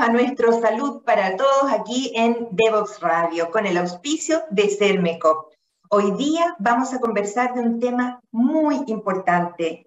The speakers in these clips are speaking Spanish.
a nuestro Salud para Todos aquí en Devox Radio, con el auspicio de Cermecop. Hoy día vamos a conversar de un tema muy importante,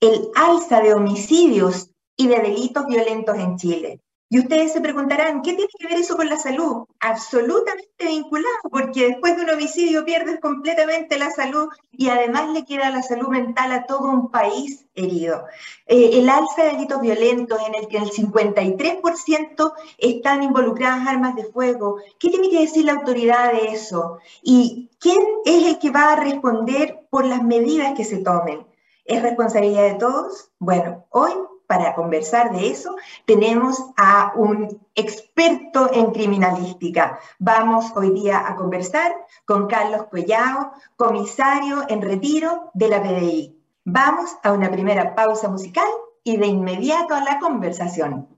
el alza de homicidios y de delitos violentos en Chile. Y ustedes se preguntarán, ¿qué tiene que ver eso con la salud? Absolutamente vinculado, porque después de un homicidio pierdes completamente la salud y además le queda la salud mental a todo un país herido. Eh, el alza de delitos violentos en el que el 53% están involucradas armas de fuego. ¿Qué tiene que decir la autoridad de eso? ¿Y quién es el que va a responder por las medidas que se tomen? ¿Es responsabilidad de todos? Bueno, hoy para conversar de eso, tenemos a un experto en criminalística. Vamos hoy día a conversar con Carlos Collao, comisario en retiro de la PDI. Vamos a una primera pausa musical y de inmediato a la conversación.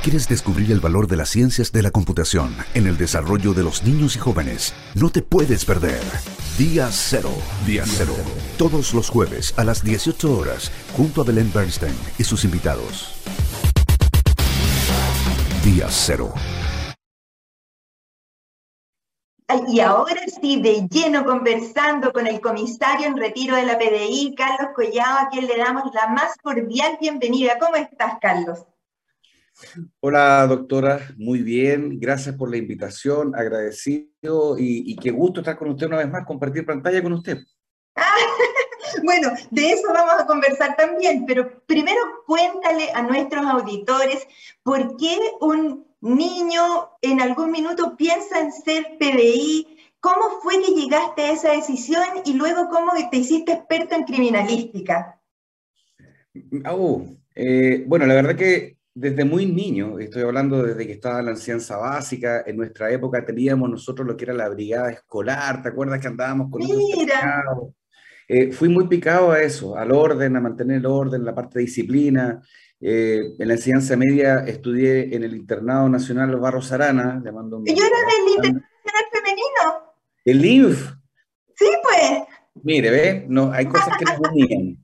quieres descubrir el valor de las ciencias de la computación en el desarrollo de los niños y jóvenes, no te puedes perder. Día Cero. Día Cero. Todos los jueves a las 18 horas, junto a Belén Bernstein y sus invitados. Día Cero. Y ahora sí, de lleno conversando con el comisario en retiro de la PDI, Carlos Collado, a quien le damos la más cordial bienvenida. ¿Cómo estás, Carlos? Hola, doctora. Muy bien. Gracias por la invitación. Agradecido y, qué gusto estar con usted una vez más, compartir pantalla con usted. bueno, de eso vamos a conversar también, pero primero cuéntale a nuestros auditores por qué un niño en algún minuto piensa en ser PDI, cómo fue que llegaste a esa decisión y luego cómo te hiciste experto en criminalística. Oh, eh, bueno, la verdad que desde muy niño, estoy hablando desde que estaba en la enseñanza básica, en nuestra época teníamos nosotros lo que era la brigada escolar, ¿te acuerdas que andábamos con Mira. Eh, fui muy picado a eso, al orden, a mantener el orden, la parte de disciplina. Eh, en la enseñanza media estudié en el Internado Nacional Barros Arana, llamando ¿Y yo era del Internado Nacional Femenino? ¿El INF? Sí, pues. Mire, ¿ve? No, hay cosas que nos unían.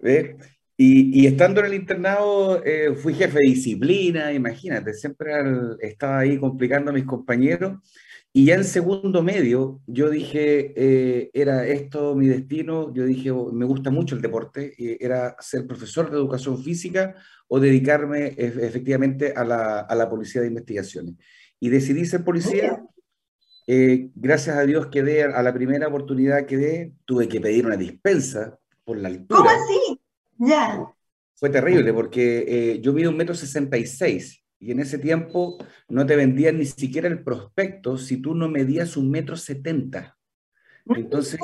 ¿Ve? Y, estando en el internado, eh, fui jefe de disciplina, imagínate, siempre estaba ahí complicando a mis compañeros. Y ya en segundo medio, yo dije, eh, era esto mi destino, yo dije, oh, me gusta mucho el deporte, era ser profesor de educación física o dedicarme efectivamente a la, a la policía de investigaciones. Y decidí ser policía. Eh, gracias a Dios quedé, a la primera oportunidad que quedé, tuve que pedir una dispensa por la altura. ¿Cómo así? Ya. Fue terrible porque eh, yo mido un metro sesenta y seis y en ese tiempo no te vendían ni siquiera el prospecto si tú no medías un metro setenta. Entonces,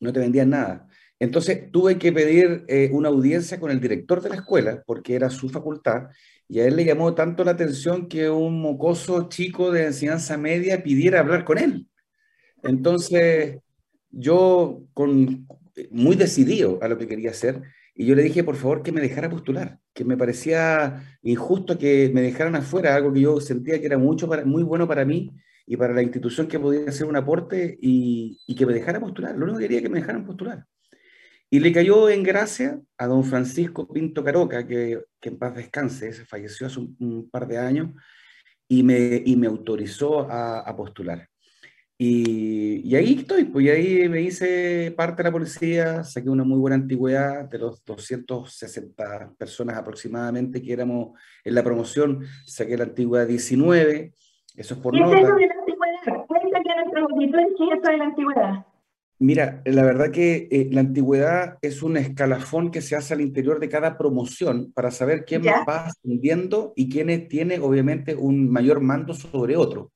no te vendían nada. Entonces tuve que pedir eh, una audiencia con el director de la escuela, porque era su facultad, y a él le llamó tanto la atención que un mocoso chico de enseñanza media pidiera hablar con él. Entonces, yo con, muy decidido a lo que quería hacer. Y yo le dije, por favor, que me dejara postular, que me parecía injusto que me dejaran afuera, algo que yo sentía que era mucho para, muy bueno para mí y para la institución que podía hacer un aporte y, que me dejara postular. Lo único que quería era que me dejaran postular. Y le cayó en gracia a don Francisco Pinto Caroca, que, en paz descanse, se falleció hace un, par de años, y me, autorizó a postular. Y, ahí estoy, pues ahí me hice parte de la policía, saqué una muy buena antigüedad de los 260 personas aproximadamente que éramos en la promoción, saqué la antigüedad 19, eso es por ¿Qué es eso de la antigüedad? Cuéntale a nuestros auditores qué es eso de la antigüedad. Mira, la verdad que eh, la antigüedad es un escalafón que se hace al interior de cada promoción para saber quién va ascendiendo y quién tiene obviamente un mayor mando sobre otro.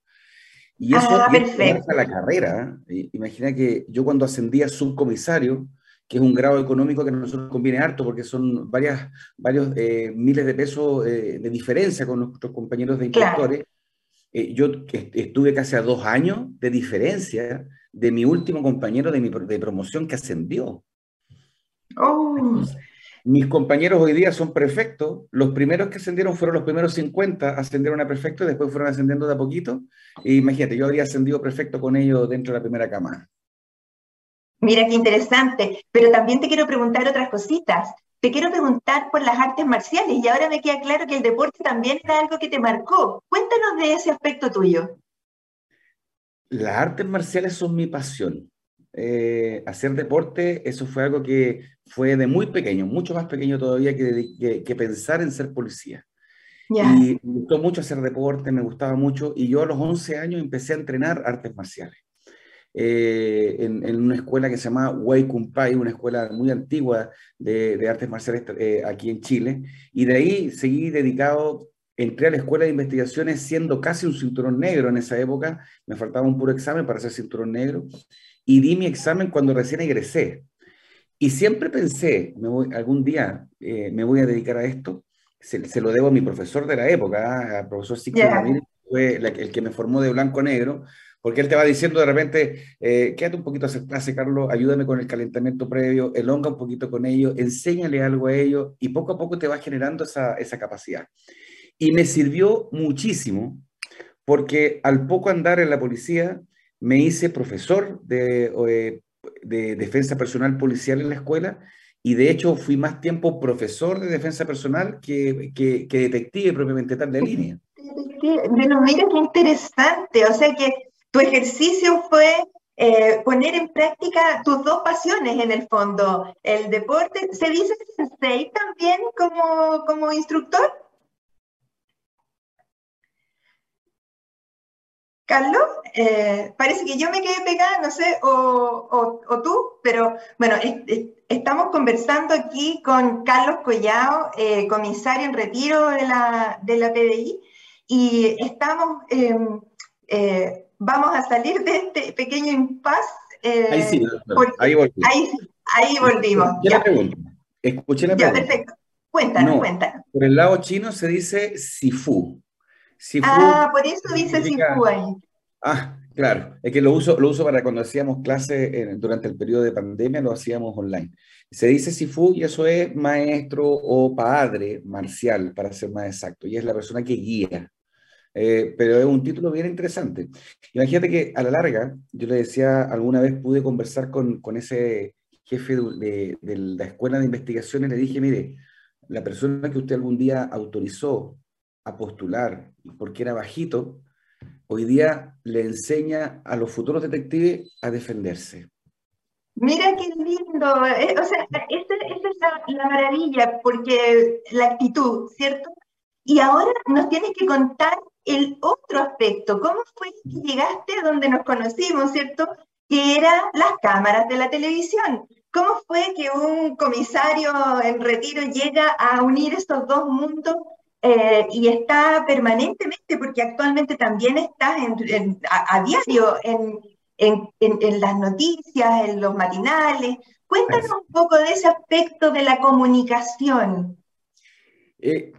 Y eso ah, a la carrera. ¿eh? Imagina que yo cuando ascendía a subcomisario, que es un grado económico que a nosotros conviene harto porque son varias, varios eh, miles de pesos eh, de diferencia con nuestros compañeros de instructores. Eh, yo estuve casi a dos años de diferencia de mi último compañero de, mi, de promoción que ascendió. Oh. Mis compañeros hoy día son prefectos. Los primeros que ascendieron fueron los primeros 50, ascendieron a prefecto y después fueron ascendiendo de a poquito. Y imagínate, yo habría ascendido prefecto con ellos dentro de la primera cama. Mira qué interesante, pero también te quiero preguntar otras cositas. Te quiero preguntar por las artes marciales y ahora me queda claro que el deporte también era algo que te marcó. Cuéntanos de ese aspecto tuyo. Las artes marciales son mi pasión. Eh, hacer deporte, eso fue algo que fue de muy pequeño, mucho más pequeño todavía que, que, pensar en ser policía. Y me gustó mucho hacer deporte, me gustaba mucho, y yo a los 11 años empecé a entrenar artes marciales. Eh, en, una escuela que se llama Wei Kung Pai, una escuela muy antigua de, artes marciales eh, aquí en Chile. Y de ahí seguí dedicado, entré a la escuela de investigaciones siendo casi un cinturón negro en esa época, me faltaba un puro examen para ser cinturón negro, y di mi examen cuando recién egresé. Y siempre pensé, me voy, algún día eh, me voy a dedicar a esto, se, lo debo a mi profesor de la época, al profesor Sigfrid yeah. fue el que me formó de blanco a negro, porque él te va diciendo de repente, eh, quédate un poquito a hacer clase, Carlos, ayúdame con el calentamiento previo, elonga un poquito con ellos, enséñale algo a ellos y poco a poco te va generando esa, esa capacidad. Y me sirvió muchísimo porque al poco andar en la policía me hice profesor de, eh, de defensa personal policial en la escuela y de hecho fui más tiempo profesor de defensa personal que, que, que detective propiamente tal de línea. Bueno, mira qué interesante, o sea que tu ejercicio fue eh, poner en práctica tus dos pasiones en el fondo, el deporte. ¿Se dice sensei también como, como instructor? Carlos, eh, parece que yo me quedé pegada, no sé, o, o, tú, pero bueno, estamos conversando aquí con Carlos Collao, eh, comisario en retiro de la, de la PDI, y estamos em, vamos a salir de este pequeño impasse. Eh, ahí sí, ahí volvimos. Ahí, ahí volvimos. Ya. La pregunta. Escuché la pregunta. Ya, perfecto. Cuéntanos, cuéntanos. Por el lado chino se dice Sifu. Sifu ah, por eso dice Sifu ahí. Ah, claro. Es que lo uso, lo uso para cuando hacíamos clase durante el periodo de pandemia, lo hacíamos online. Se dice Sifu y eso es maestro o padre marcial, para ser más exacto, y es la persona que guía. Eh, pero es un título bien interesante. Imagínate que a la larga, yo le decía, alguna vez pude conversar con, con ese jefe de, de, la escuela de investigación y le dije, mire, la persona que usted algún día autorizó a postular porque era bajito, hoy día le enseña a los futuros detectives a defenderse. Mira qué lindo, eh, o sea, esa, es la, la, maravilla, porque la actitud, ¿cierto? Y ahora nos tienes que contar el otro aspecto, ¿cómo fue que llegaste a donde nos conocimos, cierto? Que eran las cámaras de la televisión. ¿Cómo fue que un comisario en retiro llega a unir estos dos mundos eh, y está permanentemente, porque actualmente también estás a, diario en, en, las noticias, en los matinales? Cuéntanos un poco de ese aspecto de la comunicación. Eh,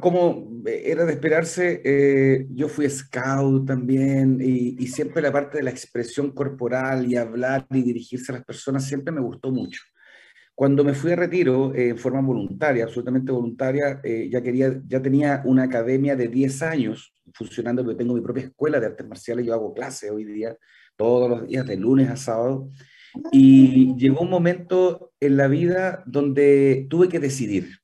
como era de esperarse, eh, yo fui scout también y, siempre la parte de la expresión corporal y hablar y dirigirse a las personas siempre me gustó mucho. Cuando me fui a retiro eh, en forma voluntaria, absolutamente voluntaria, ya, quería, ya tenía una academia de 10 años funcionando, porque tengo mi propia escuela de artes marciales, yo hago clases hoy día, todos los días, de lunes a sábado, y llegó un momento en la vida donde tuve que decidir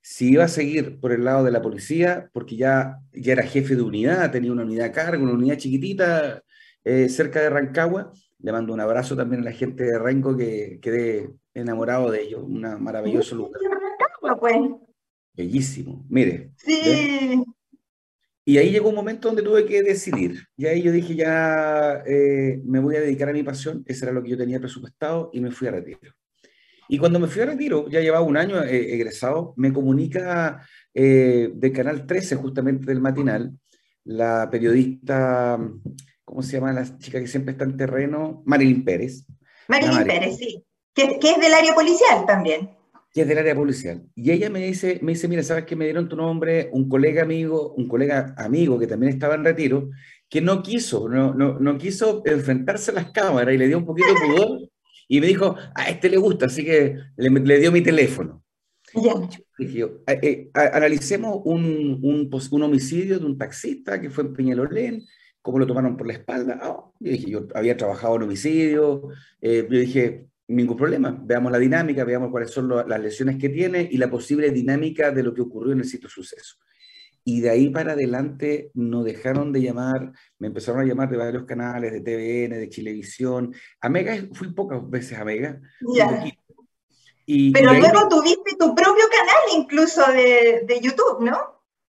si iba a seguir por el lado de la policía, porque ya, ya era jefe de unidad, tenía una unidad a cargo, una unidad chiquitita eh, cerca de Rancagua. Le mando un abrazo también a la gente de Renco que quedé enamorado de ellos, un maravilloso lugar. Pues. Bellísimo, mire. Sí. Y ahí llegó un momento donde tuve que decidir. Y ahí yo dije, ya eh, me voy a dedicar a mi pasión, ese era lo que yo tenía presupuestado y me fui a retiro. Y cuando me fui a retiro, ya llevaba un año eh, egresado, me comunica eh, de Canal 13, justamente del matinal, la periodista, ¿cómo se llama la chica que siempre está en terreno? Marilyn Pérez. Marilyn Pérez, sí. Que, que, es del área policial también. Que es del área policial. Y ella me dice, me dice, mira, ¿sabes qué? Me dieron tu nombre un colega amigo, un colega amigo que también estaba en retiro, que no quiso, no, no, no quiso enfrentarse a las cámaras y le dio un poquito de pudor y me dijo, a este le gusta, así que le, le dio mi teléfono. Dije yo, eh, analicemos un, un, un, homicidio de un taxista que fue en Peñalolén, cómo lo tomaron por la espalda. Oh, yo dije, yo había trabajado en homicidio, eh, yo dije, ningún problema, veamos la dinámica, veamos cuáles son las lesiones que tiene y la posible dinámica de lo que ocurrió en el sitio suceso. Y de ahí para adelante no dejaron de llamar, me empezaron a llamar de varios canales, de TVN, de Chilevisión. A Mega, fui pocas veces a Mega. Y, Pero luego tuviste tu propio canal incluso de, de, YouTube, ¿no?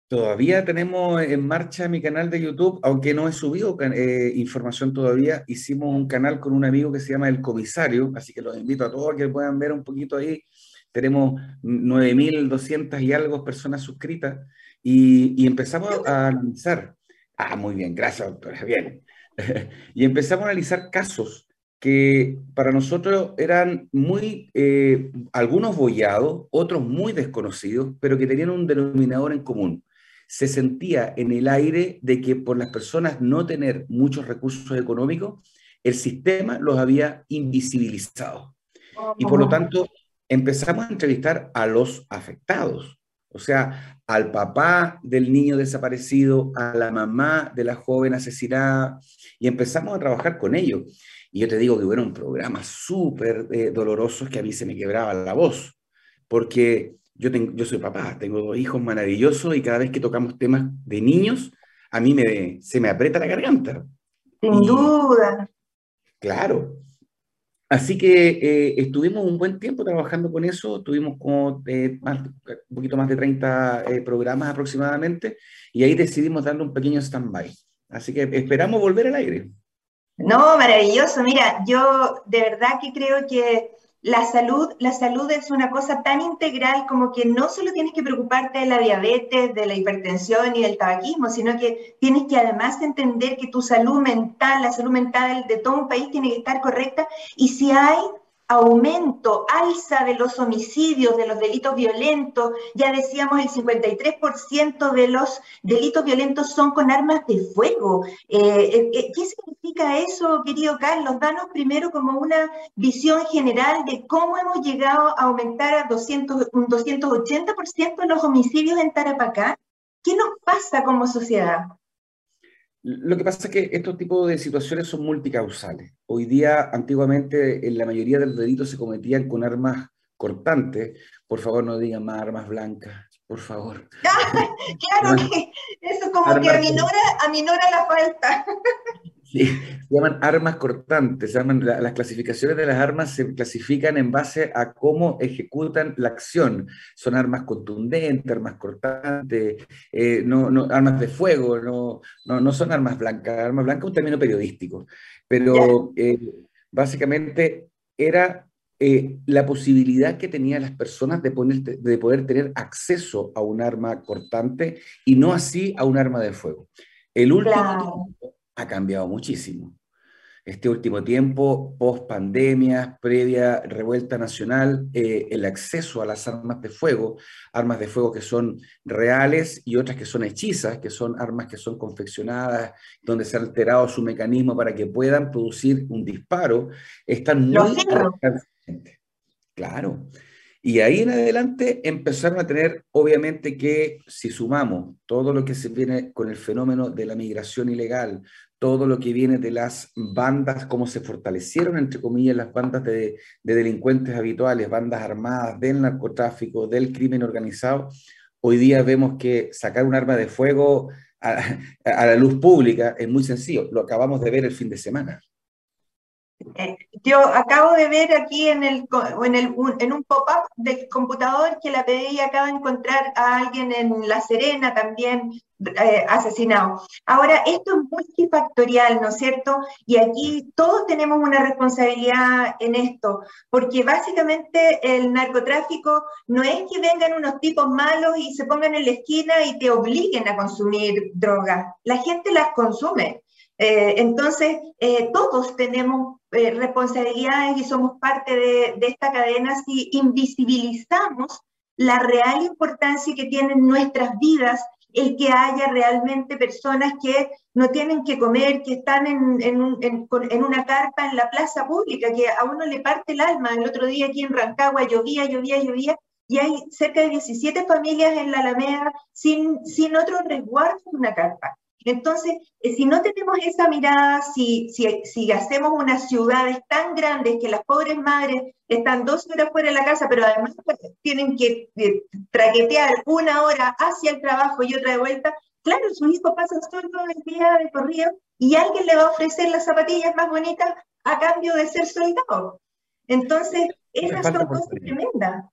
Todavía tenemos en marcha mi canal de YouTube, aunque no he subido eh, información todavía. Hicimos un canal con un amigo que se llama El Comisario, así que los invito a todos a que puedan ver un poquito ahí. Tenemos 9.200 y algo personas suscritas y, empezamos a analizar. Ah, muy bien, gracias, doctora, bien. y empezamos a analizar casos que para nosotros eran muy, eh, algunos bollados, otros muy desconocidos, pero que tenían un denominador en común. Se sentía en el aire de que por las personas no tener muchos recursos económicos, el sistema los había invisibilizado. Y por lo tanto, empezamos a entrevistar a los afectados. O sea, al papá del niño desaparecido, a la mamá de la joven asesinada, y empezamos a trabajar con ellos. Y yo te digo que fueron programas súper eh, dolorosos que a mí se me quebraba la voz, porque yo, tengo, yo soy papá, tengo dos hijos maravillosos y cada vez que tocamos temas de niños, a mí me, se me aprieta la garganta. Sin duda. Claro, Así que eh, estuvimos un buen tiempo trabajando con eso, tuvimos como eh, un poquito más de 30 eh, programas aproximadamente y ahí decidimos darle un pequeño stand-by. Así que esperamos volver al aire. No, maravilloso. Mira, yo de verdad que creo que la salud, la salud es una cosa tan integral como que no solo tienes que preocuparte de la diabetes, de la hipertensión y del tabaquismo, sino que tienes que además entender que tu salud mental, la salud mental de todo un país tiene que estar correcta. Y si hay aumento, alza de los homicidios, de los delitos violentos. Ya decíamos, el 53% de los delitos violentos son con armas de fuego. Eh, eh, eh, ¿Qué significa eso, querido Carlos? Danos primero como una visión general de cómo hemos llegado a aumentar a 200, un 280% los homicidios en Tarapacá. ¿Qué nos pasa como sociedad? Lo que pasa es que estos tipos de situaciones son multicausales. Hoy día, antiguamente, en la mayoría de los delitos se cometían con armas cortantes. Por favor, no digan más armas blancas, por favor. claro que eso como que aminora, aminora la falta. Sí, se llaman armas cortantes, se llaman, las clasificaciones de las armas se clasifican en base a cómo ejecutan la acción. Son armas contundentes, armas cortantes, eh, no, no, armas de fuego, no, no, no, son armas blancas. Armas blancas es un término periodístico, pero eh, básicamente era eh, la posibilidad que tenían las personas de, poner, de poder tener acceso a un arma cortante y no así a un arma de fuego. El último ha cambiado muchísimo. Este último tiempo, post pandemia, previa revuelta nacional, eh, el acceso a las armas de fuego, armas de fuego que son reales y otras que son hechizas, que son armas que son confeccionadas, donde se ha alterado su mecanismo para que puedan producir un disparo, están muy... Claro. Y ahí en adelante empezaron a tener, obviamente, que si sumamos todo lo que se viene con el fenómeno de la migración ilegal, todo lo que viene de las bandas, cómo se fortalecieron, entre comillas, las bandas de, delincuentes habituales, bandas armadas del narcotráfico, del crimen organizado. Hoy día vemos que sacar un arma de fuego a, la luz pública es muy sencillo. Lo acabamos de ver el fin de semana. Yo acabo de ver aquí en, el, en, el, en un pop-up del computador que la PDI acaba de encontrar a alguien en La Serena también eh, asesinado. Ahora, esto es multifactorial, ¿no es cierto? Y aquí todos tenemos una responsabilidad en esto, porque básicamente el narcotráfico no es que vengan unos tipos malos y se pongan en la esquina y te obliguen a consumir drogas. La gente las consume. Eh, entonces, eh, todos tenemos eh, responsabilidades y somos parte de, de, esta cadena si invisibilizamos la real importancia que tienen nuestras vidas el que haya realmente personas que no tienen que comer, que están en, en, en, una carpa en la plaza pública, que a uno le parte el alma. El otro día aquí en Rancagua llovía, llovía, llovía, y hay cerca de 17 familias en la Alameda sin, sin otro resguardo en una carpa. Entonces, eh, si no tenemos esa mirada, si, si, si, hacemos unas ciudades tan grandes que las pobres madres están dos horas fuera de la casa, pero además pues, tienen que eh, traquetear una hora hacia el trabajo y otra de vuelta, claro, su hijo pasa solo el día de corrido y alguien le va a ofrecer las zapatillas más bonitas a cambio de ser soldado. Entonces, esas son cosas tremendas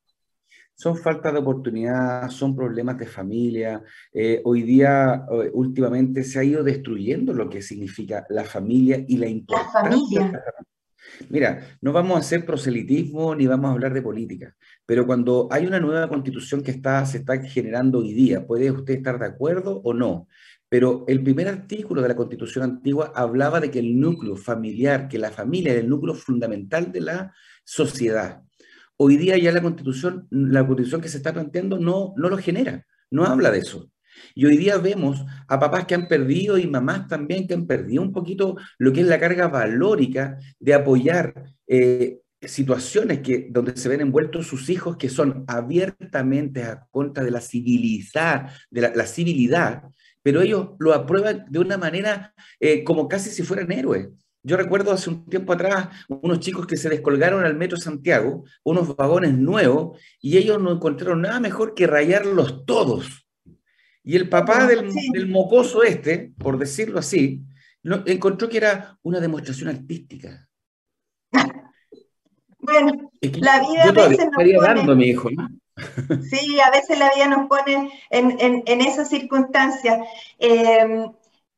son falta de oportunidad, son problemas de familia. Eh, hoy día, eh, últimamente, se ha ido destruyendo lo que significa la familia y la importancia. La familia. Mira, no vamos a hacer proselitismo ni vamos a hablar de política, pero cuando hay una nueva constitución que está, se está generando hoy día, puede usted estar de acuerdo o no, pero el primer artículo de la constitución antigua hablaba de que el núcleo familiar, que la familia es el núcleo fundamental de la sociedad. Hoy día ya la constitución, la constitución que se está planteando no, no lo genera, no habla de eso. Y hoy día vemos a papás que han perdido y mamás también que han perdido un poquito lo que es la carga valórica de apoyar eh, situaciones que, donde se ven envueltos sus hijos que son abiertamente a contra de la civilidad, de la, civilidad, pero ellos lo aprueban de una manera eh, como casi si fueran héroes. Yo recuerdo hace un tiempo atrás unos chicos que se descolgaron al Metro Santiago, unos vagones nuevos, y ellos no encontraron nada mejor que rayarlos todos. Y el papá del, mocoso este, por decirlo así, encontró que era una demostración artística. Bueno, la vida a veces nos pone... dando, mi hijo, Sí, a veces la vida nos pone en, en, esas circunstancias. Eh,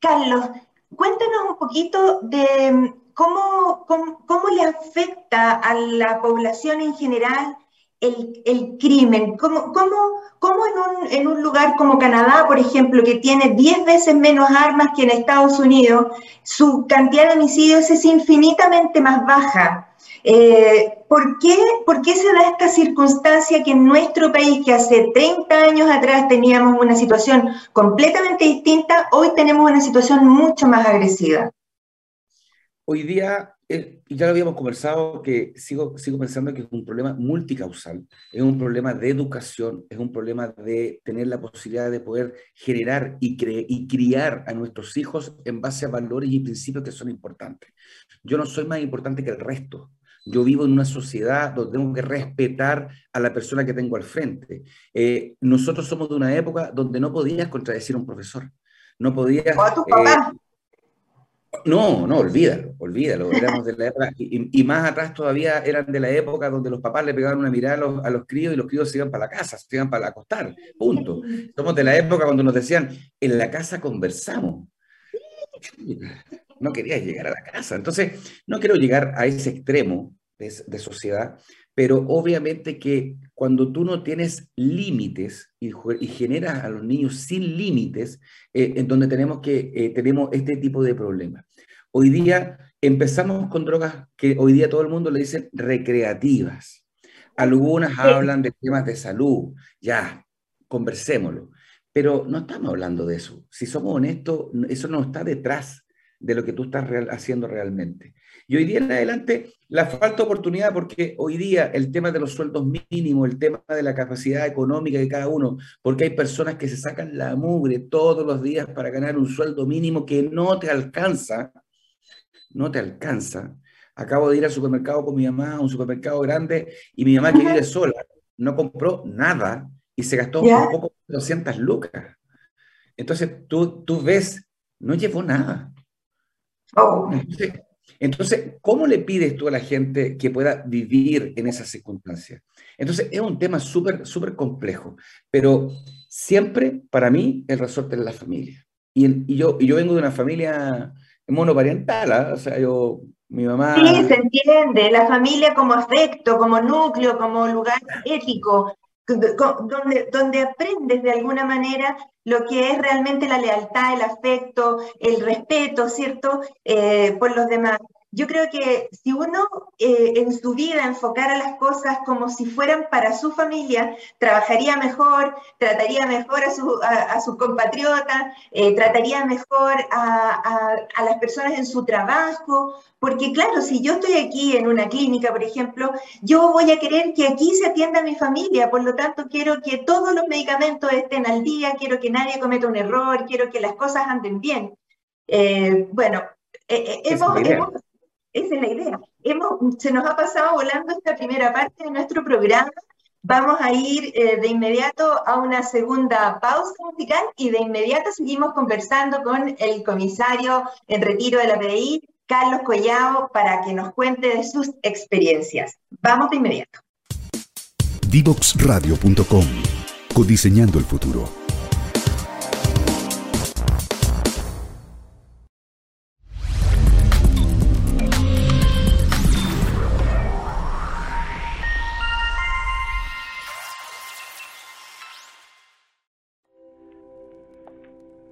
Carlos, cuéntanos un poquito de mm, cómo, cómo, le afecta a la población en general el, el crimen. ¿Cómo, cómo, cómo en, un, en, un, lugar como Canadá, por ejemplo, que tiene 10 veces menos armas que en Estados Unidos, su cantidad de homicidios es infinitamente más baja? Eh, ¿por, qué, ¿Por qué se da esta circunstancia que en nuestro país, que hace 30 años atrás teníamos una situación completamente distinta, hoy tenemos una situación mucho más agresiva? Hoy día, eh, ya lo habíamos conversado, que sigo, sigo pensando que es un problema multicausal, es un problema de educación, es un problema de tener la posibilidad de poder generar y, y criar a nuestros hijos en base a valores y principios que son importantes. Yo no soy más importante que el resto. Yo vivo en una sociedad donde tengo que respetar a la persona que tengo al frente. Eh, nosotros somos de una época donde no podías contradecir a un profesor. No podías... ¿O a tu papá? Eh, no, no, olvídalo, olvídalo. Éramos de la época, y, más atrás todavía eran de la época donde los papás le pegaban una mirada a los, a los críos y los críos se iban para la casa, se iban para acostar, punto. Somos de la época cuando nos decían, en la casa conversamos no quería llegar a la casa. Entonces, no quiero llegar a ese extremo de, sociedad, pero obviamente que cuando tú no tienes límites y, generas a los niños sin límites, eh, en donde tenemos, que, eh, tenemos este tipo de problemas. Hoy día empezamos con drogas que hoy día todo el mundo le dice recreativas. Algunas hablan de temas de salud, ya, conversémoslo. Pero no estamos hablando de eso. Si somos honestos, eso no está detrás de lo que tú estás haciendo realmente. Y hoy día en adelante, la falta de oportunidad, porque hoy día el tema de los sueldos mínimos, el tema de la capacidad económica de cada uno, porque hay personas que se sacan la mugre todos los días para ganar un sueldo mínimo que no te alcanza, no te alcanza. Acabo de ir al supermercado con mi mamá, a un supermercado grande, y mi mamá que vive sola, no compró nada y se gastó un poco 200 lucas. Entonces tú, tú ves, no llevó nada. Oh. Entonces, ¿cómo le pides tú a la gente que pueda vivir en esas circunstancias? Entonces, es un tema súper, súper complejo, pero siempre para mí el resorte es la familia. Y, yo, y yo vengo de una familia monoparental, ¿ah? o sea, yo, mi mamá... Sí, se entiende, la familia como afecto, como núcleo, como lugar ético, donde, donde aprendes de alguna manera lo que es realmente la lealtad, el afecto, el respeto, ¿cierto?, eh, por los demás. Yo creo que si uno eh, en su vida enfocara las cosas como si fueran para su familia, trabajaría mejor, trataría mejor a, su, a, sus compatriotas, eh, trataría mejor a, a, las personas en su trabajo, porque claro, si yo estoy aquí en una clínica, por ejemplo, yo voy a querer que aquí se atienda a mi familia, por lo tanto quiero que todos los medicamentos estén al día, quiero que nadie cometa un error, quiero que las cosas anden bien. Eh, bueno, hemos, esa es la idea. se nos ha pasado volando esta primera parte de nuestro programa. Vamos a ir eh, de inmediato a una segunda pausa musical y de inmediato seguimos conversando con el comisario en retiro de la PDI, Carlos Collao, para que nos cuente de sus experiencias. Vamos de inmediato. Divoxradio.com Codiseñando el futuro.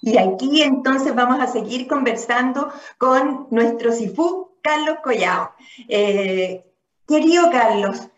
Y aquí entonces vamos a seguir conversando con nuestro SIFU, Carlos Collao. Eh, querido Carlos,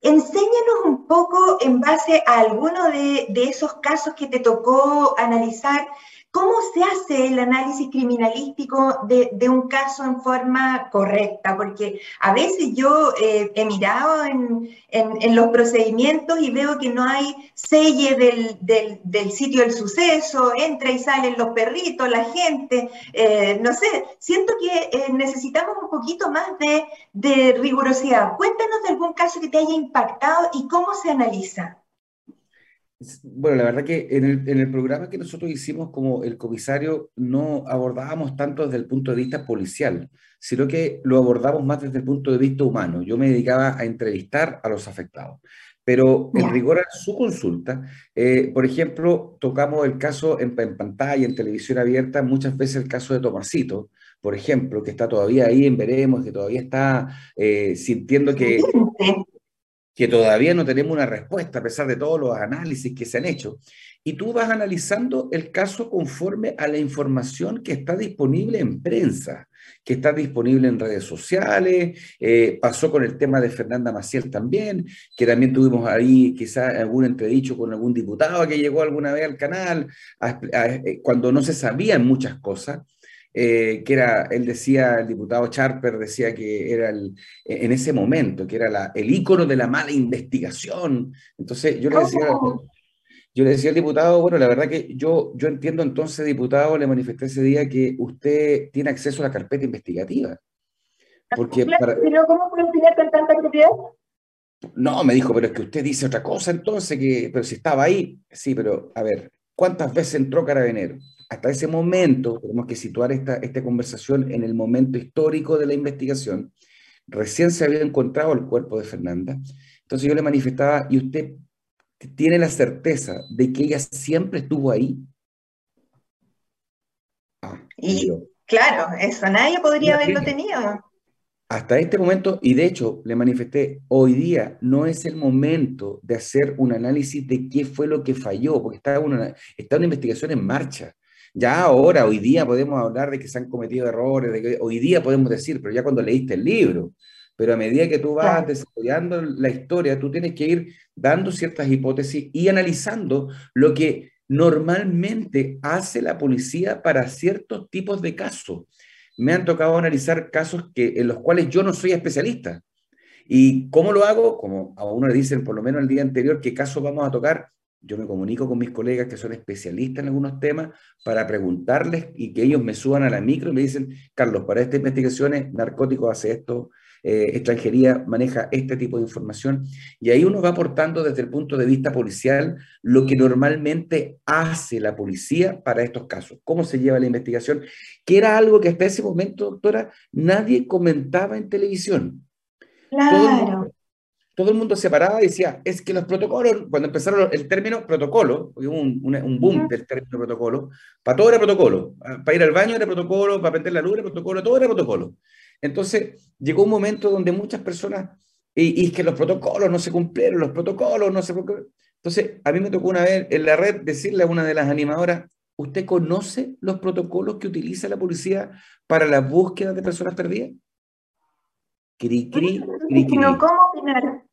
enséñanos un poco en base a alguno de esos casos que te tocó analizar, ¿Cómo se hace el análisis criminalístico de, un caso en forma correcta? Porque a veces yo eh, he mirado en, los procedimientos y veo que no hay selle del, sitio del suceso, entra y salen los perritos, la gente, eh, no sé, siento que eh, necesitamos un poquito más de, de rigurosidad. Cuéntanos de algún caso que te haya impactado y cómo se analiza. Bueno, la verdad que en el, programa que nosotros hicimos como el comisario no abordábamos tanto desde el punto de vista policial, sino que lo abordamos más desde el punto de vista humano. Yo me dedicaba a entrevistar a los afectados. Pero en rigor a su consulta, eh, por ejemplo, tocamos el caso en, pantalla, en televisión abierta, muchas veces el caso de Tomasito, por ejemplo, que está todavía ahí en Veremos, que todavía está eh, sintiendo que que todavía no tenemos una respuesta a pesar de todos los análisis que se han hecho. Y tú vas analizando el caso conforme a la información que está disponible en prensa, que está disponible en redes sociales. Eh, pasó con el tema de Fernanda Maciel también, que también tuvimos ahí quizás algún entredicho con algún diputado que llegó alguna vez al canal, eh, cuando no se sabían muchas cosas. Eh, que era, él decía, el diputado Charper decía que era el, en ese momento, que era la, el ícono de la mala investigación. Entonces yo le decía, yo le decía al diputado, bueno, la verdad que yo, yo entiendo entonces, diputado, le manifesté ese día que usted tiene acceso a la carpeta investigativa. Porque ¿Pero cómo puede opinar con tanta propiedad? No, me dijo, pero es que usted dice otra cosa entonces, que, pero si estaba ahí, sí, pero a ver, ¿cuántas veces entró Carabinero? Hasta ese momento, tenemos que situar esta, esta conversación en el momento histórico de la investigación, recién se había encontrado el cuerpo de Fernanda. Entonces yo le manifestaba, ¿y usted tiene la certeza de que ella siempre estuvo ahí? Ah, y claro, eso nadie podría haberlo tenido. Hasta este momento, y de hecho le manifesté, hoy día no es el momento de hacer un análisis de qué fue lo que falló, porque está una, está una investigación en marcha. Ya ahora, hoy día podemos hablar de que se han cometido errores, de que hoy día podemos decir, pero ya cuando leíste el libro, pero a medida que tú vas desarrollando la historia, tú tienes que ir dando ciertas hipótesis y analizando lo que normalmente hace la policía para ciertos tipos de casos. Me han tocado analizar casos que, en los cuales yo no soy especialista. ¿Y cómo lo hago? Como a uno le dicen por lo menos el día anterior qué caso vamos a tocar, yo me comunico con mis colegas que son especialistas en algunos temas para preguntarles y que ellos me suban a la micro y me dicen, Carlos, para estas investigaciones, narcóticos hace esto, eh, extranjería maneja este tipo de información. Y ahí uno va aportando desde el punto de vista policial lo que normalmente hace la policía para estos casos, cómo se lleva la investigación, que era algo que hasta ese momento, doctora, nadie comentaba en televisión. Claro el mundo se paraba y decía, es que los protocolos, cuando empezaron el término protocolo, hubo un, un, boom del término protocolo, para todo era protocolo, ah, para ir al baño era protocolo, para prender la luz era protocolo, todo era protocolo. Entonces llegó un momento donde muchas personas, y, y que los protocolos no se cumplieron, los protocolos no se... Entonces a mí me tocó una vez en la red decirle a una de las animadoras, ¿usted conoce los protocolos que utiliza la policía para la búsqueda de personas perdidas? Cri, cri, cri, cri. ¿Cómo opinar?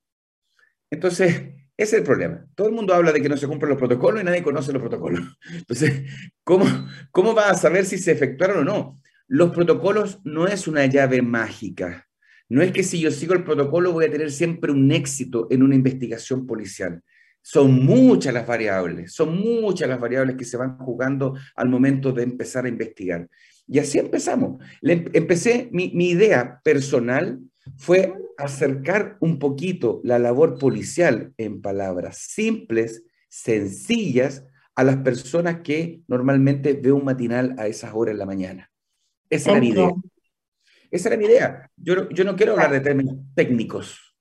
Entonces, ese es el problema. Todo el mundo habla de que no se cumplen los protocolos y nadie conoce los protocolos. Entonces, ¿cómo, cómo va a saber si se efectuaron o no? Los protocolos no es una llave mágica. No es que si yo sigo el protocolo voy a tener siempre un éxito en una investigación policial. Son muchas las variables, son muchas las variables que se van jugando al momento de empezar a investigar. Y así empezamos. empecé, mi, mi idea personal fue acercar un poquito la labor policial en palabras simples, sencillas, a las personas que normalmente ve un matinal a esas horas de la mañana. Esa era mi idea. Esa era mi idea. Yo, yo no quiero hablar de términos técnicos.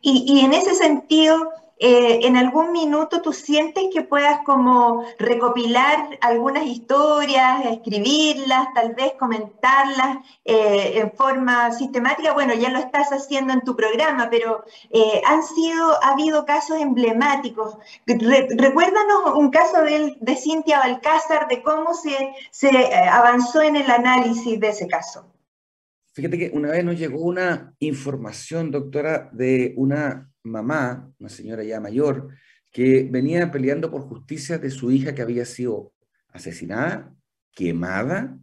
Y, y en ese sentido, eh, en algún minuto tú sientes que puedas como recopilar algunas historias, escribirlas, tal vez comentarlas eh, en forma sistemática. Bueno, ya lo estás haciendo en tu programa, pero eh, han sido, ha habido casos emblemáticos. recuérdanos un caso de, de Cintia Balcázar, de cómo se, se avanzó en el análisis de ese caso. Fíjate que una vez nos llegó una información, doctora, de una mamá, una señora ya mayor, que venía peleando por justicia de su hija que había sido asesinada, quemada.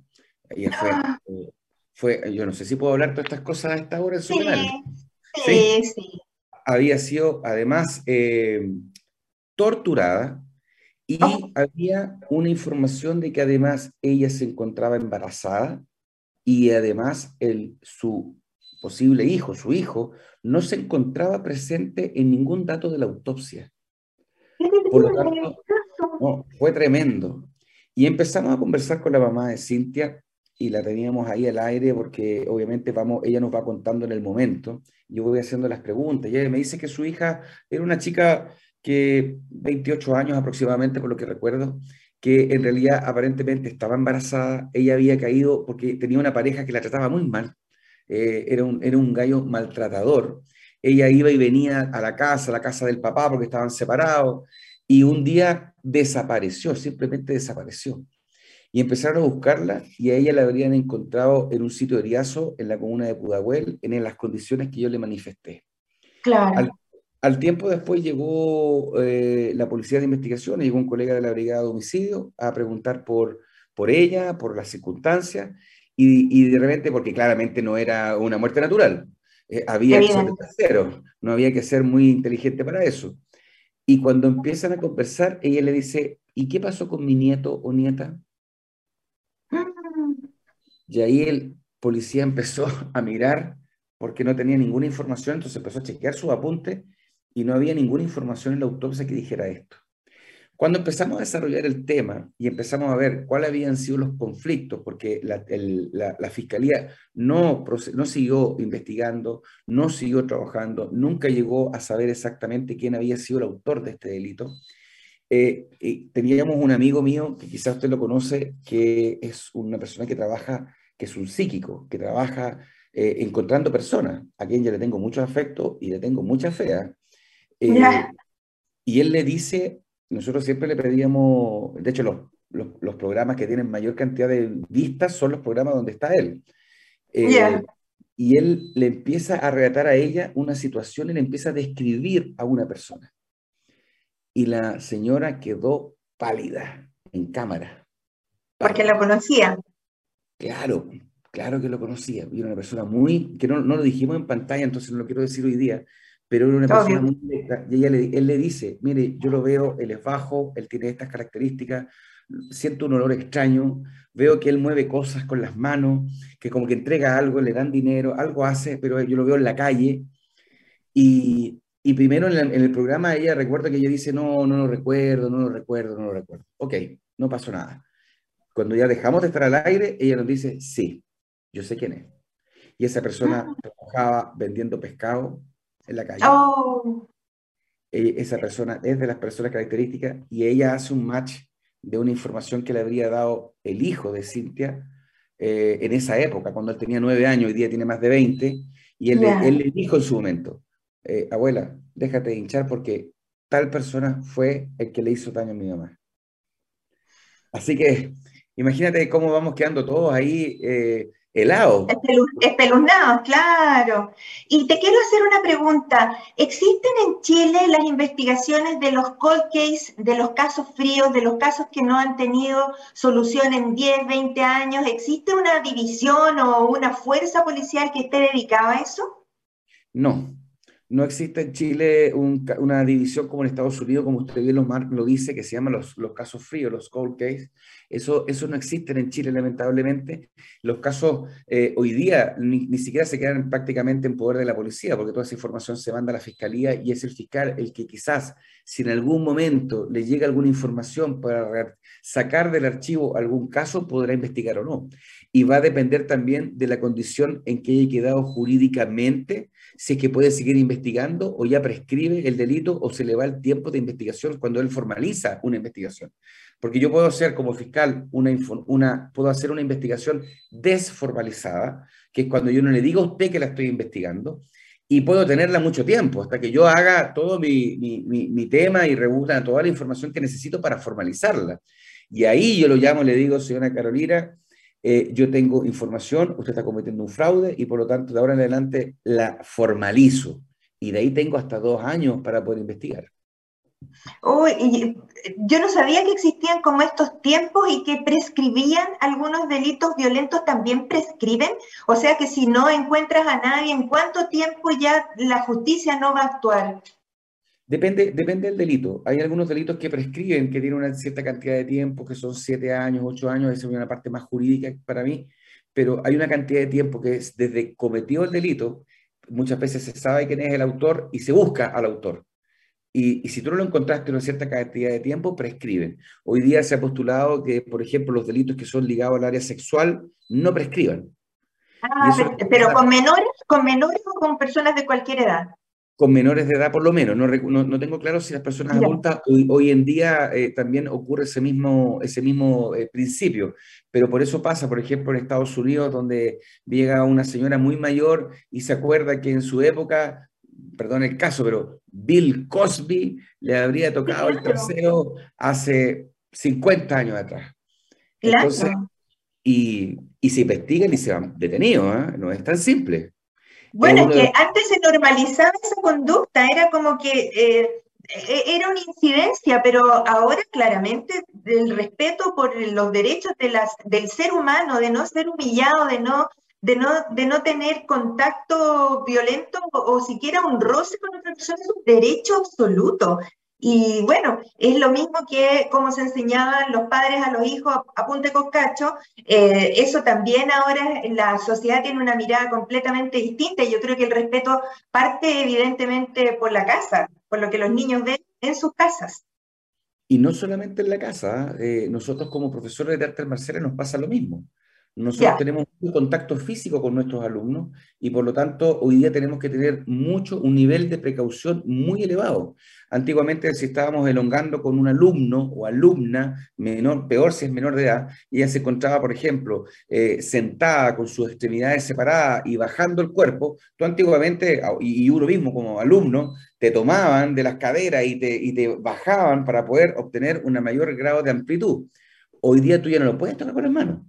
Ella fue, ah. eh, fue yo no sé si puedo hablar todas estas cosas a esta hora en su canal. Sí, sí, Había sido además eh, torturada y oh. había una información de que además ella se encontraba embarazada y además el, su posible hijo, su hijo, no se encontraba presente en ningún dato de la autopsia. Por lo tanto, fue tremendo. Y empezamos a conversar con la mamá de Cintia y la teníamos ahí al aire porque obviamente vamos, ella nos va contando en el momento. Yo voy haciendo las preguntas y ella me dice que su hija era una chica que 28 años aproximadamente, por lo que recuerdo, que en realidad aparentemente estaba embarazada, ella había caído porque tenía una pareja que la trataba muy mal, eh, era, un, era un gallo maltratador. Ella iba y venía a la casa, a la casa del papá, porque estaban separados, y un día desapareció, simplemente desapareció. Y empezaron a buscarla y a ella la habrían encontrado en un sitio de Riazo, en la comuna de Pudahuel, en las condiciones que yo le manifesté. Claro. Al, tiempo después llegó eh, la policía de investigación, llegó un colega de la brigada de homicidio a preguntar por, por ella, por las circunstancias, y, de repente, porque claramente no era una muerte natural, eh, había que ser tercero, no había que ser muy inteligente para eso. Y cuando empiezan a conversar, ella le dice, ¿y qué pasó con mi nieto o nieta? Y ahí el policía empezó a mirar porque no tenía ninguna información, entonces empezó a chequear su apunte y no había ninguna información en la autopsia que dijera esto. Cuando empezamos a desarrollar el tema y empezamos a ver cuáles habían sido los conflictos, porque la, fiscalía no, no siguió investigando, no siguió trabajando, nunca llegó a saber exactamente quién había sido el autor de este delito, eh, teníamos un amigo mío, que quizás usted lo conoce, que es una persona que trabaja, que es un psíquico, que trabaja eh, encontrando personas, a quien yo le tengo mucho afecto y le tengo mucha fe. ¿ah? Eh, y él le dice nosotros siempre le pedíamos, de hecho, los, los, programas que tienen mayor cantidad de vistas son los programas donde está él. Eh, y él le empieza a relatar a ella una situación y le empieza a describir a una persona. Y la señora quedó pálida en cámara. Porque la conocía. Claro, Claro que lo conocía, y era una persona muy, que no, no, lo dijimos en pantalla, entonces no lo quiero decir hoy día, pero era una persona muy y ella le, él le dice, mire, yo lo veo, él es bajo, él tiene estas características, siento un olor extraño, veo que él mueve cosas con las manos, que como que entrega algo, le dan dinero, algo hace, pero yo lo veo en la calle. Y, y primero en, el programa ella recuerda que ella dice, no, no lo recuerdo, no lo recuerdo, no lo recuerdo. Ok, no pasó nada. Cuando ya dejamos de estar al aire, ella nos dice, sí, yo sé quién es. Y esa persona ah. trabajaba vendiendo pescado en la calle. Oh. E, esa persona es de las personas características y ella hace un match de una información que le habría dado el hijo de Cintia eh, en esa época, cuando él tenía nueve años, hoy día tiene más de 20, y él, le dijo en su momento, eh, abuela, déjate de hinchar porque tal persona fue el que le hizo daño a mi mamá. Así que imagínate cómo vamos quedando todos ahí eh, helado. Espeluznado, claro. Y te quiero hacer una pregunta. ¿Existen en Chile las investigaciones de los cold case, de los casos fríos, de los casos que no han tenido solución en 10, 20 años? ¿Existe una división o una fuerza policial que esté dedicada a eso? No, no existe en Chile una división como en Estados Unidos, como usted bien lo, dice, que se llama los, los, casos fríos, los cold cases. Eso, eso no existe en Chile, lamentablemente. Los casos eh, hoy día ni, ni, siquiera se quedan prácticamente en poder de la policía, porque toda esa información se manda a la fiscalía y es el fiscal el que quizás, si en algún momento le llega alguna información para sacar del archivo algún caso, podrá investigar o no. Y va a depender también de la condición en que haya quedado jurídicamente si es que puede seguir investigando o ya prescribe el delito o se le va el tiempo de investigación cuando él formaliza una investigación. Porque yo puedo hacer como fiscal una, una puedo hacer una investigación desformalizada, que es cuando yo no le digo a usted que la estoy investigando, y puedo tenerla mucho tiempo, hasta que yo haga todo mi, mi, mi, tema y reúna toda la información que necesito para formalizarla. Y ahí yo lo llamo, le digo, señora Carolina, eh, yo tengo información, usted está cometiendo un fraude y por lo tanto de ahora en adelante la formalizo. Y de ahí tengo hasta dos años para poder investigar. Uy, yo no sabía que existían como estos tiempos y que prescribían algunos delitos violentos también prescriben. O sea que si no encuentras a nadie, ¿en cuánto tiempo ya la justicia no va a actuar? Depende, depende del delito. Hay algunos delitos que prescriben, que tienen una cierta cantidad de tiempo, que son siete años, ocho años, esa es una parte más jurídica para mí, pero hay una cantidad de tiempo que es desde cometido el delito, muchas veces se sabe quién es el autor y se busca al autor. Y, si tú no lo encontraste en una cierta cantidad de tiempo, prescriben. Hoy día se ha postulado que, por ejemplo, los delitos que son ligados al área sexual no prescriban. Ah, pero con menores, con menores o con personas de cualquier edad con menores de edad por lo menos. No, no, tengo claro si las personas adultas hoy, en día eh, también ocurre ese mismo, ese mismo eh, principio, pero por eso pasa, por ejemplo, en Estados Unidos, donde llega una señora muy mayor y se acuerda que en su época, perdón el caso, pero Bill Cosby le habría tocado el trasero hace 50 años atrás. Entonces, y, y se investigan y se van detenidos, ¿eh? no es tan simple. Bueno, es que antes se normalizaba esa conducta, era como que eh, e-, era una incidencia, pero ahora claramente el respeto por los derechos de las, del ser humano, de no ser humillado, de no, de no, de no tener contacto violento o, o siquiera un roce con otra persona, es un derecho absoluto. Y bueno, es lo mismo que como se enseñaban los padres a los hijos a, punte con cacho, eh, eso también ahora la sociedad tiene una mirada completamente distinta y yo creo que el respeto parte evidentemente por la casa, por lo que los niños ven en sus casas. Y no solamente en la casa, eh, nosotros como profesores de artes marciales nos pasa lo mismo. Nosotros tenemos un contacto físico con nuestros alumnos y por lo tanto hoy día tenemos que tener mucho, un nivel de precaución muy elevado. Antiguamente si estábamos elongando con un alumno o alumna, menor, peor si es menor de edad, y ella se encontraba, por ejemplo, eh, sentada con sus extremidades separadas y bajando el cuerpo, tú antiguamente, y, uno mismo como alumno, te tomaban de las caderas y te, y te bajaban para poder obtener un mayor grado de amplitud. Hoy día tú ya no lo puedes tocar con las manos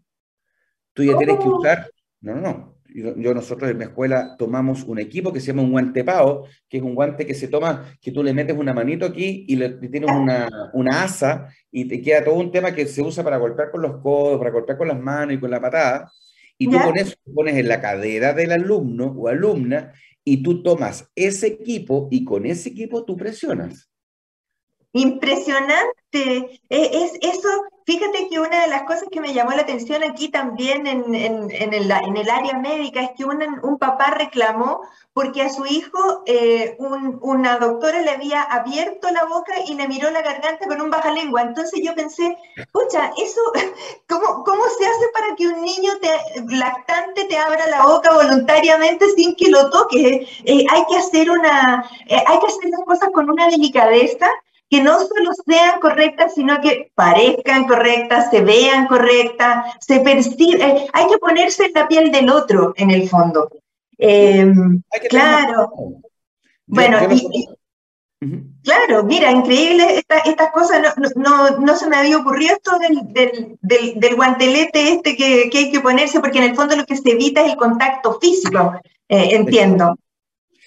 Tú ya tienes que usar, no, no, no. Yo, nosotros en mi escuela tomamos un equipo que se llama un guante pao, que es un guante que se toma, que tú le metes una manito aquí y le, tienes una, una, asa y te queda todo un tema que se usa para golpear con los codos, para golpear con las manos y con la patada. Y tú con eso pones en la cadera del alumno o alumna y tú tomas ese equipo y con ese equipo tú presionas. Impresionante. E, es, eso, fíjate que una de las cosas que me llamó la atención aquí también en, en, el, área médica es que un, un, papá reclamó porque a su hijo eh, un, una doctora le había abierto la boca y le miró la garganta con un baja lengua. Entonces yo pensé, escucha, eso, ¿cómo, ¿cómo se hace para que un niño te, lactante te abra la boca voluntariamente sin que lo toque? Eh, hay que hacer una, eh, hay que hacer las cosas con una delicadeza que no solo sean correctas, sino que parezcan correctas, se vean correctas, se perciben. Eh, hay que ponerse en la piel del otro, en el fondo. Eh, claro. Bueno, claro, mira, increíble estas cosas, no, no, no, se me había ocurrido esto del, del, del, guantelete este que, que, hay que ponerse, porque en el fondo lo que se evita es el contacto físico, eh, entiendo.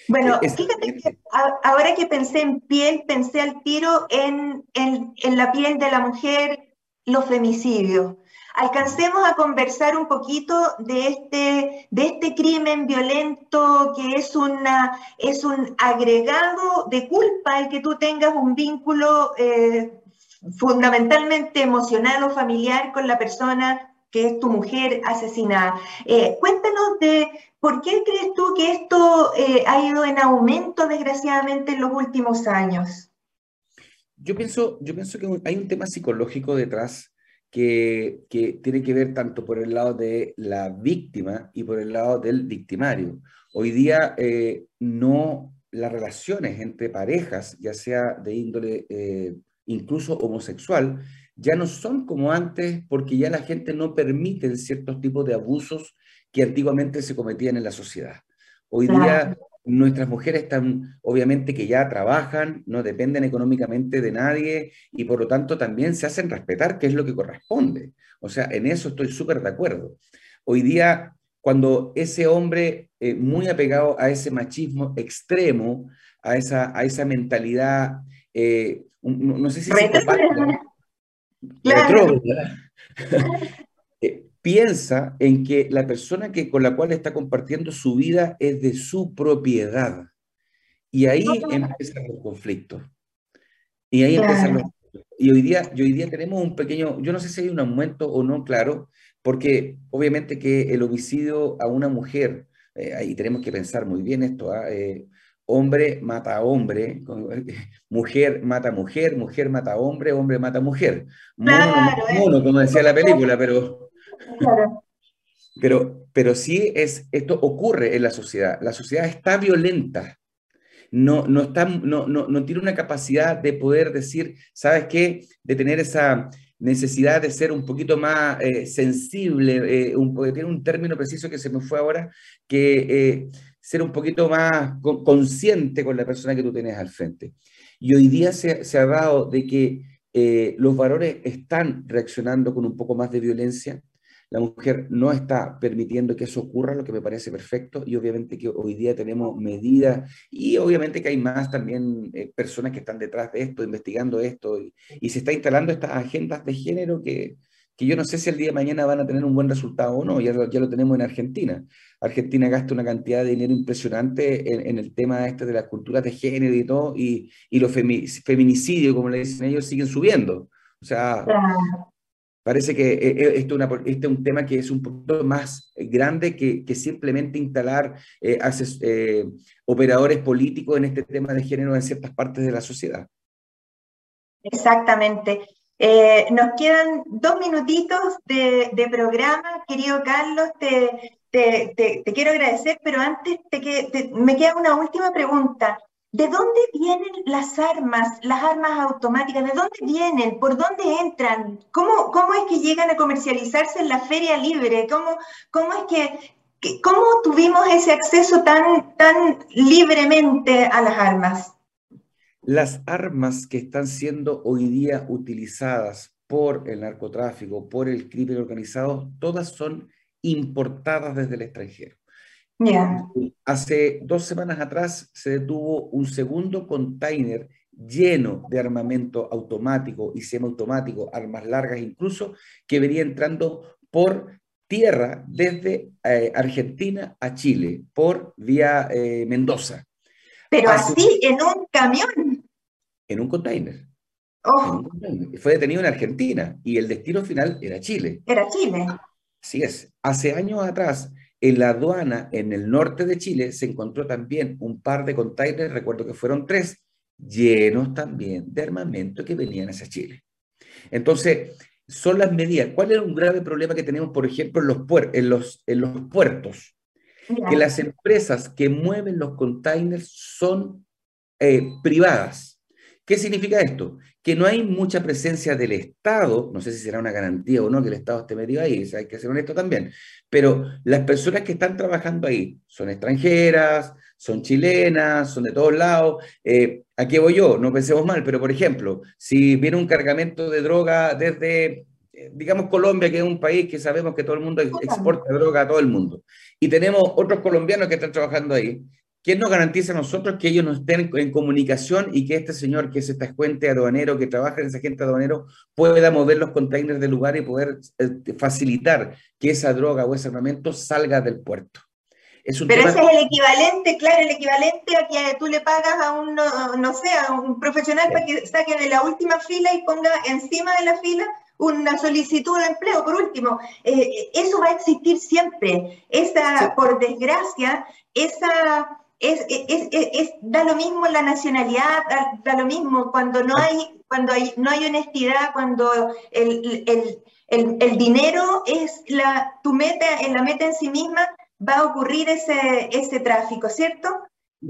Bueno, fíjate que ahora que pensé en piel, pensé al tiro en, en, la piel de la mujer, los femicidios. Alcancemos a conversar un poquito de este, de este crimen violento que es, una, es un agregado de culpa el que tú tengas un vínculo eh, fundamentalmente emocional o familiar con la persona que es tu mujer asesinada. Eh, cuéntanos de por qué crees tú que esto eh, ha ido en aumento desgraciadamente en los últimos años. Yo pienso, yo pienso que hay un tema psicológico detrás que, que, tiene que ver tanto por el lado de la víctima y por el lado del victimario. Hoy día eh, no las relaciones entre parejas, ya sea de índole incluso homosexual, ya no son como antes porque ya la gente no permite ciertos tipos de abusos que antiguamente se cometían en la sociedad. Hoy día nuestras mujeres están, obviamente que ya trabajan, no dependen económicamente de nadie y por lo tanto también se hacen respetar, que es lo que corresponde. O sea, en eso estoy súper de acuerdo. Hoy día, cuando ese hombre eh, muy apegado a ese machismo extremo, a esa, a esa mentalidad, eh, no, sé si... Eh, piensa en que la persona que, con la cual está compartiendo su vida es de su propiedad. Y ahí empiezan los conflictos. Y ahí empiezan los y hoy día, y hoy día tenemos un pequeño, yo no sé si hay un aumento o no, claro, porque obviamente que el homicidio a una mujer, eh, ahí tenemos que pensar muy bien esto, ¿ah? eh, hombre mata hombre, mujer mata mujer, mujer mata hombre, hombre mata mujer. Mono, como decía la película, pero, pero, pero sí es, esto ocurre en la sociedad. La sociedad está violenta. No, no, está, no, no, tiene una capacidad de poder decir, ¿sabes qué? De tener esa necesidad de ser un poquito más eh, sensible, eh, un, tiene un término preciso que se me fue ahora, que eh, ser un poquito más consciente con la persona que tú tienes al frente. Y hoy día se, ha dado de que eh, los varones están reaccionando con un poco más de violencia, la mujer no está permitiendo que eso ocurra, lo que me parece perfecto, y obviamente que hoy día tenemos medidas, y obviamente que hay más también eh, personas que están detrás de esto, investigando esto, y, se está instalando estas agendas de género que, que yo no sé si el día de mañana van a tener un buen resultado o no, ya lo tenemos en Argentina. Argentina gasta una cantidad de dinero impresionante en, el tema este de las culturas de género y todo, y, y los feminicidios, como le dicen ellos, siguen subiendo. O sea, parece que eh, eh, esto, una, este es un tema que es un poquito más grande que, que simplemente instalar eh, eh, operadores políticos en este tema de género en ciertas partes de la sociedad. Exactamente. Eh, nos quedan dos minutitos de, programa. Querido Carlos, te, te, quiero agradecer, pero antes me queda una última pregunta. ¿De dónde vienen las armas, las armas automáticas? ¿De dónde vienen? ¿Por dónde entran? ¿Cómo, cómo es que llegan a comercializarse en la feria libre? ¿Cómo, cómo es que, cómo tuvimos ese acceso tan, tan libremente a las armas? Las armas que están siendo hoy día utilizadas por el narcotráfico, por el crimen organizado, todas son importadas desde el extranjero. Hace dos semanas atrás se detuvo un segundo container lleno de armamento automático y semiautomático, armas largas incluso, que venía entrando por tierra desde eh, Argentina a Chile por vía eh, Mendoza. Pero así, en un camión. En un container. Oh. Fue detenido en Argentina y el destino final era Chile. Era Chile. Así es. Hace años atrás, en la aduana en el norte de Chile se encontró también un par de containers, recuerdo que fueron tres, llenos también de armamento que venían hacia Chile. Entonces, son las medidas. ¿Cuál es un grave problema que tenemos, por ejemplo, en los, en los, en los puertos? Que las empresas que mueven los containers son eh, privadas. ¿Qué significa esto? Que no hay mucha presencia del Estado, no sé si será una garantía o no que el Estado esté metido ahí, hay que ser honesto también, pero las personas que están trabajando ahí son extranjeras, son chilenas, son de todos lados. Eh, ¿A qué voy yo? No pensemos mal, pero por ejemplo, si viene un cargamento de droga desde, eh, digamos, Colombia, que es un país que sabemos que todo el mundo exporta droga a todo el mundo, y tenemos otros colombianos que están trabajando ahí, ¿quién nos garantiza a nosotros que ellos no estén en comunicación y que este señor, que es este agente aduanero, que trabaja en ese agente aduanero, pueda mover los containers del lugar y poder eh, facilitar que esa droga o ese armamento salga del puerto? Pero ese es el equivalente, claro, el equivalente a que tú le pagas a un, no, sé, a un profesional para que saque de la última fila y ponga encima de la fila una solicitud de empleo, por último. Eh, eso va a existir siempre. Esa, por desgracia, esa... Es, es, da lo mismo la nacionalidad, da, lo mismo cuando no hay, cuando hay, no hay honestidad, cuando el, el, el, el dinero es la, tu meta, en la meta en sí misma, va a ocurrir ese, ese tráfico, ¿cierto?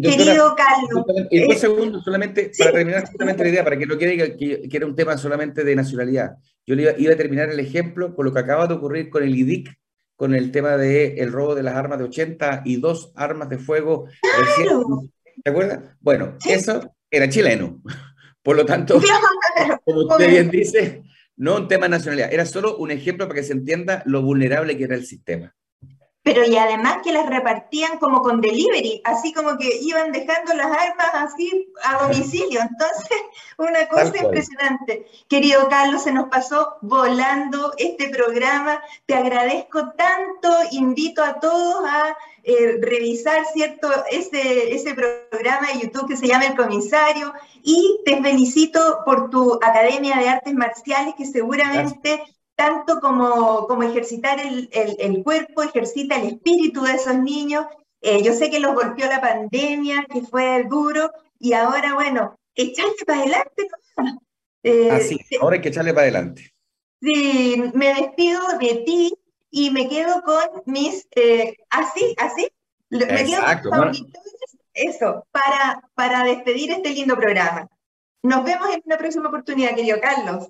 Querido Carlos. En dos segundos, solamente para terminar justamente la idea, para que no quede que, que, era un tema solamente de nacionalidad. Yo iba, iba, a terminar el ejemplo con lo que acaba de ocurrir con el IDIC, con el tema del el robo de las armas de 80 y dos armas de fuego. Claro. ¿Te acuerdas? Bueno, eso era chileno. Por lo tanto, como usted bien dice, no un tema de nacionalidad, era solo un ejemplo para que se entienda lo vulnerable que era el sistema pero y además que las repartían como con delivery, así como que iban dejando las armas así a domicilio. Entonces, una cosa impresionante. Querido Carlos, se nos pasó volando este programa. Te agradezco tanto, invito a todos a eh, revisar, ¿cierto?, ese, ese programa de YouTube que se llama El Comisario y te felicito por tu Academia de Artes Marciales que seguramente tanto como, como ejercitar el, el, cuerpo, ejercita el espíritu de esos niños. Eh, yo sé que los golpeó la pandemia, que fue duro, y ahora, bueno, echarle para adelante. Eh, Así, ahora hay que echarle para adelante. Sí, me despido de ti y me quedo con mis, eh, así, así, Exacto, me quedo con eso, para, para despedir este lindo programa. Nos vemos en una próxima oportunidad, querido Carlos.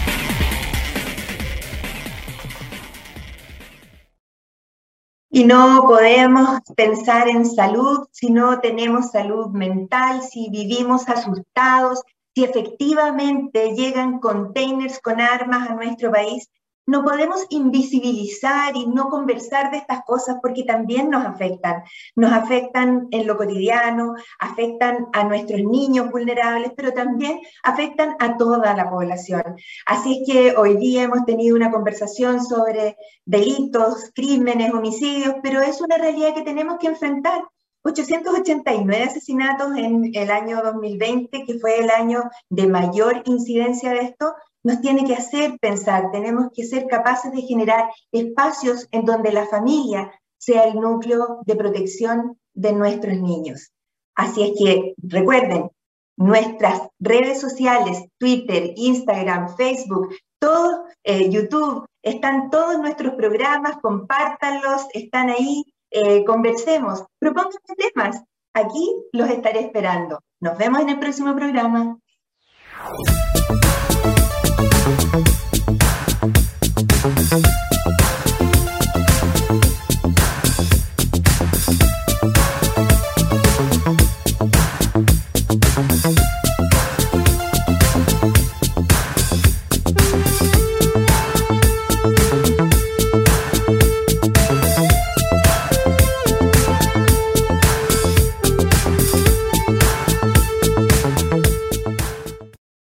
Y no podemos pensar en salud si no tenemos salud mental, si vivimos asustados, si efectivamente llegan containers con armas a nuestro país no podemos invisibilizar y no conversar de estas cosas porque también nos afectan. Nos afectan en lo cotidiano, afectan a nuestros niños vulnerables, pero también afectan a toda la población. Así es que hoy día hemos tenido una conversación sobre delitos, crímenes, homicidios, pero es una realidad que tenemos que enfrentar. 889 asesinatos en el año 2020, que fue el año de mayor incidencia de esto, nos tiene que hacer pensar, tenemos que ser capaces de generar espacios en donde la familia sea el núcleo de protección de nuestros niños. Así es que recuerden, nuestras redes sociales, Twitter, Instagram, Facebook, todo, eh, YouTube, están todos nuestros programas, compártanlos, están ahí, eh, conversemos, propongan temas. Aquí los estaré esperando. Nos vemos en el próximo programa. Mm-hmm.